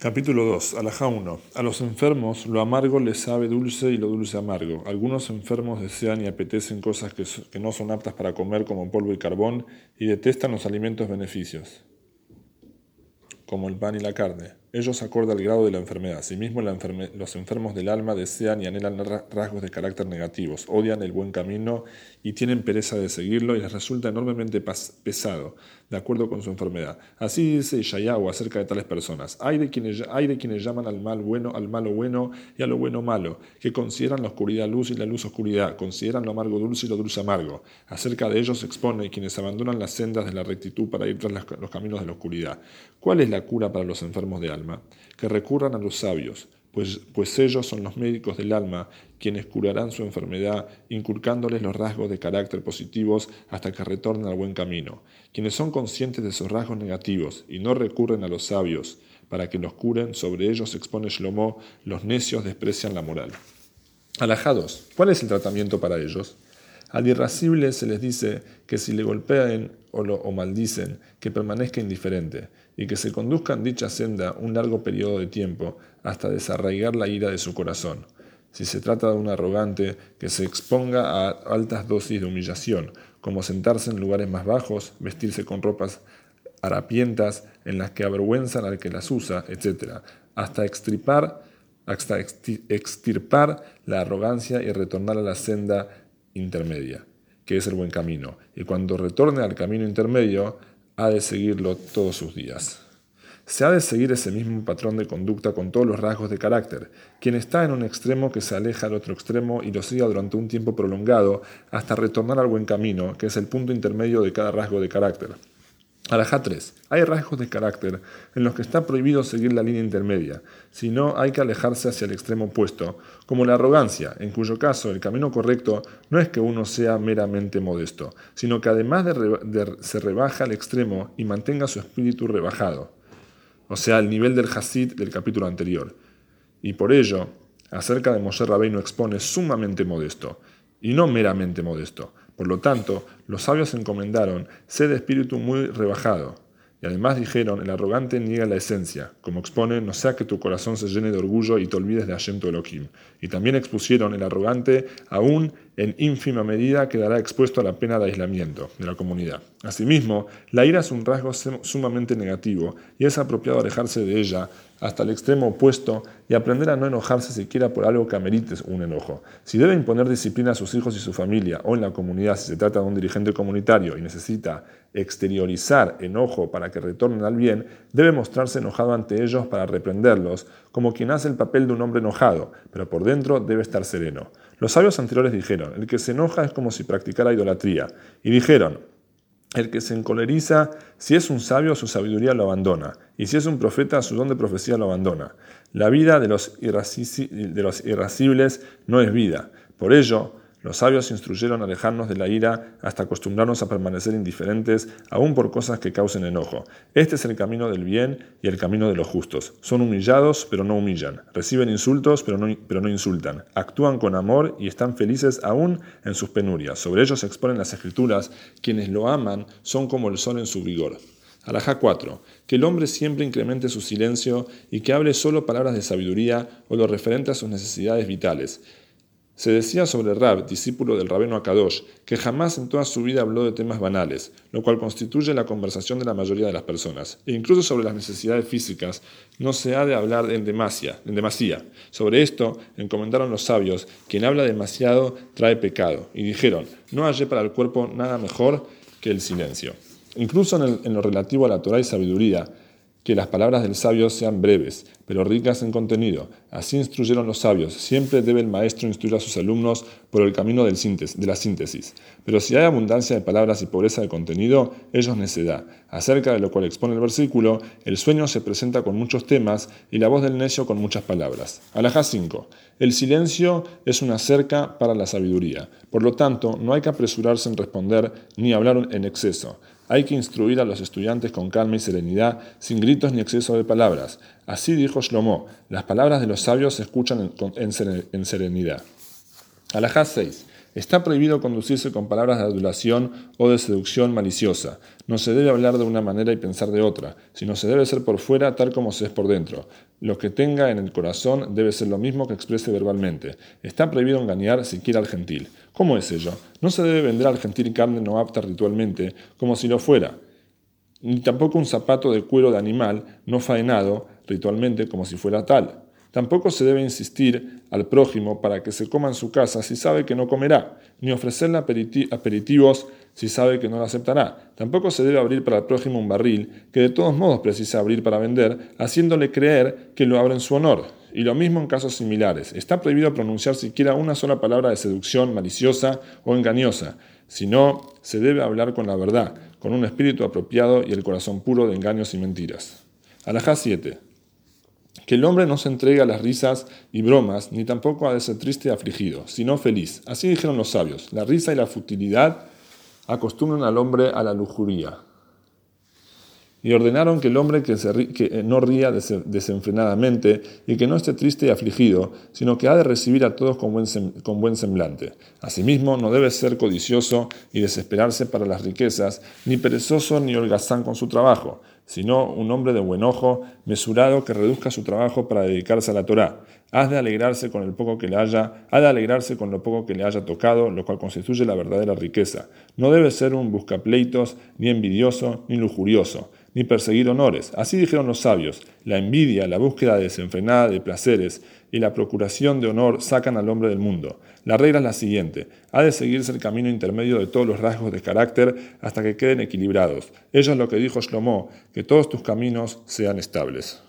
Capítulo 2. Alajá 1. A los enfermos lo amargo les sabe dulce y lo dulce amargo. Algunos enfermos desean y apetecen cosas que, que no son aptas para comer como polvo y carbón y detestan los alimentos beneficios, como el pan y la carne. Ellos acordan el grado de la enfermedad. Asimismo, los enfermos del alma desean y anhelan rasgos de carácter negativos, odian el buen camino y tienen pereza de seguirlo y les resulta enormemente pesado, de acuerdo con su enfermedad. Así dice Ishayahu acerca de tales personas. Hay de, quienes, hay de quienes llaman al mal bueno, al malo bueno y a lo bueno malo, que consideran la oscuridad luz y la luz oscuridad, consideran lo amargo dulce y lo dulce amargo. Acerca de ellos se expone quienes abandonan las sendas de la rectitud para ir tras los caminos de la oscuridad. ¿Cuál es la cura para los enfermos de alma? Que recurran a los sabios, pues, pues ellos son los médicos del alma, quienes curarán su enfermedad, inculcándoles los rasgos de carácter positivos hasta que retornen al buen camino. Quienes son conscientes de sus rasgos negativos y no recurren a los sabios para que los curen, sobre ellos expone Shlomo, los necios desprecian la moral. Alajados, ¿cuál es el tratamiento para ellos? Al irascible se les dice que si le golpean o, lo, o maldicen, que permanezca indiferente y que se conduzca en dicha senda un largo periodo de tiempo hasta desarraigar la ira de su corazón. Si se trata de un arrogante, que se exponga a altas dosis de humillación, como sentarse en lugares más bajos, vestirse con ropas harapientas en las que avergüenzan al que las usa, etc., hasta extirpar, hasta extirpar la arrogancia y retornar a la senda intermedia, que es el buen camino. Y cuando retorne al camino intermedio, ha de seguirlo todos sus días. Se ha de seguir ese mismo patrón de conducta con todos los rasgos de carácter. Quien está en un extremo que se aleja al otro extremo y lo siga durante un tiempo prolongado hasta retornar al buen camino, que es el punto intermedio de cada rasgo de carácter. Alajá 3. Hay rasgos de carácter en los que está prohibido seguir la línea intermedia, sino hay que alejarse hacia el extremo opuesto, como la arrogancia, en cuyo caso el camino correcto no es que uno sea meramente modesto, sino que además de, se rebaja al extremo y mantenga su espíritu rebajado, o sea, el nivel del Hasid del capítulo anterior. Y por ello, acerca de Moshe Rabbeinu expone sumamente modesto, y no meramente modesto. Por lo tanto, los sabios encomendaron ser de espíritu muy rebajado. Y además dijeron, el arrogante niega la esencia, como expone, no sea que tu corazón se llene de orgullo y te olvides de Hashem Elohim. Y también expusieron, el arrogante aún en ínfima medida quedará expuesto a la pena de aislamiento de la comunidad. Asimismo, la ira es un rasgo sumamente negativo y es apropiado alejarse de ella hasta el extremo opuesto y aprender a no enojarse siquiera por algo que amerite un enojo. Si debe imponer disciplina a sus hijos y su familia o en la comunidad si se trata de un dirigente comunitario y necesita exteriorizar enojo para que retornen al bien, debe mostrarse enojado ante ellos para reprenderlos, como quien hace el papel de un hombre enojado, pero por dentro debe estar sereno. Los sabios anteriores dijeron, el que se enoja es como si practicara idolatría, y dijeron, el que se encoleriza, si es un sabio, su sabiduría lo abandona, y si es un profeta, su don de profecía lo abandona. La vida de los, irascibles no es vida. Por ello, los sabios instruyeron a alejarnos de la ira hasta acostumbrarnos a permanecer indiferentes, aún por cosas que causen enojo. Este es el camino del bien y el camino de los justos. Son humillados, pero no humillan. Reciben insultos, pero no, pero no insultan. Actúan con amor y están felices aún en sus penurias. Sobre ellos se exponen las escrituras. Quienes lo aman son como el sol en su vigor. Alajá 4. Que el hombre siempre incremente su silencio y que hable solo palabras de sabiduría o lo referente a sus necesidades vitales se decía sobre Rab, discípulo del rabino Akadosh, que jamás en toda su vida habló de temas banales, lo cual constituye la conversación de la mayoría de las personas. E incluso sobre las necesidades físicas no se ha de hablar en demasía. En demasía. Sobre esto encomendaron los sabios, quien habla demasiado trae pecado, y dijeron, no hallé para el cuerpo nada mejor que el silencio. Incluso en, en lo relativo a la Torah y sabiduría, que las palabras del sabio sean breves, pero ricas en contenido. Así instruyeron los sabios. Siempre debe el maestro instruir a sus alumnos por el camino del de la síntesis. Pero si hay abundancia de palabras y pobreza de contenido, ellos necedad. Acerca de lo cual expone el versículo, el sueño se presenta con muchos temas y la voz del necio con muchas palabras. Alajá 5. El silencio es una cerca para la sabiduría. Por lo tanto, no hay que apresurarse en responder ni hablar en exceso. Hay que instruir a los estudiantes con calma y serenidad, sin gritos ni exceso de palabras. Así dijo Shlomo, las palabras de los sabios se escuchan en, serenidad. Alajá 6. Está prohibido conducirse con palabras de adulación o de seducción maliciosa. No se debe hablar de una manera y pensar de otra, sino se debe ser por fuera tal como se es por dentro. Lo que tenga en el corazón debe ser lo mismo que exprese verbalmente. Está prohibido engañar siquiera al gentil. ¿Cómo es ello? No se debe vender al gentil carne no apta ritualmente, como si lo fuera, ni tampoco un zapato de cuero de animal no faenado ritualmente como si fuera tal. Tampoco se debe insistir al prójimo para que se coma en su casa si sabe que no comerá, ni ofrecerle aperitivos si sabe que no lo aceptará. Tampoco se debe abrir para el prójimo un barril que de todos modos precisa abrir para vender, haciéndole creer que lo abre en su honor. Y lo mismo en casos similares. Está prohibido pronunciar siquiera una sola palabra de seducción maliciosa o engañosa, sino se debe hablar con la verdad, con un espíritu apropiado y el corazón puro de engaños y mentiras. Alajá 7 que el hombre no se entregue a las risas y bromas, ni tampoco ha de ser triste y afligido, sino feliz. Así dijeron los sabios. La risa y la futilidad acostumbran al hombre a la lujuria. Y ordenaron que el hombre que, eh, no ría desenfrenadamente y que no esté triste y afligido, sino que ha de recibir a todos con buen, con buen semblante. Asimismo, no debe ser codicioso y desesperarse para las riquezas, ni perezoso ni holgazán con su trabajo, sino un hombre de buen ojo, mesurado, que reduzca su trabajo para dedicarse a la Torá. Has de alegrarse con el poco que le haya, ha de alegrarse con lo poco que le haya tocado, lo cual constituye la verdadera riqueza. No debe ser un buscapleitos, ni envidioso, ni lujurioso, ni perseguir honores. Así dijeron los sabios. La envidia, la búsqueda desenfrenada de placeres y la procuración de honor sacan al hombre del mundo. La regla es la siguiente, ha de seguirse el camino intermedio de todos los rasgos de carácter hasta que queden equilibrados. Ello es lo que dijo Shlomo, que todos tus caminos sean estables.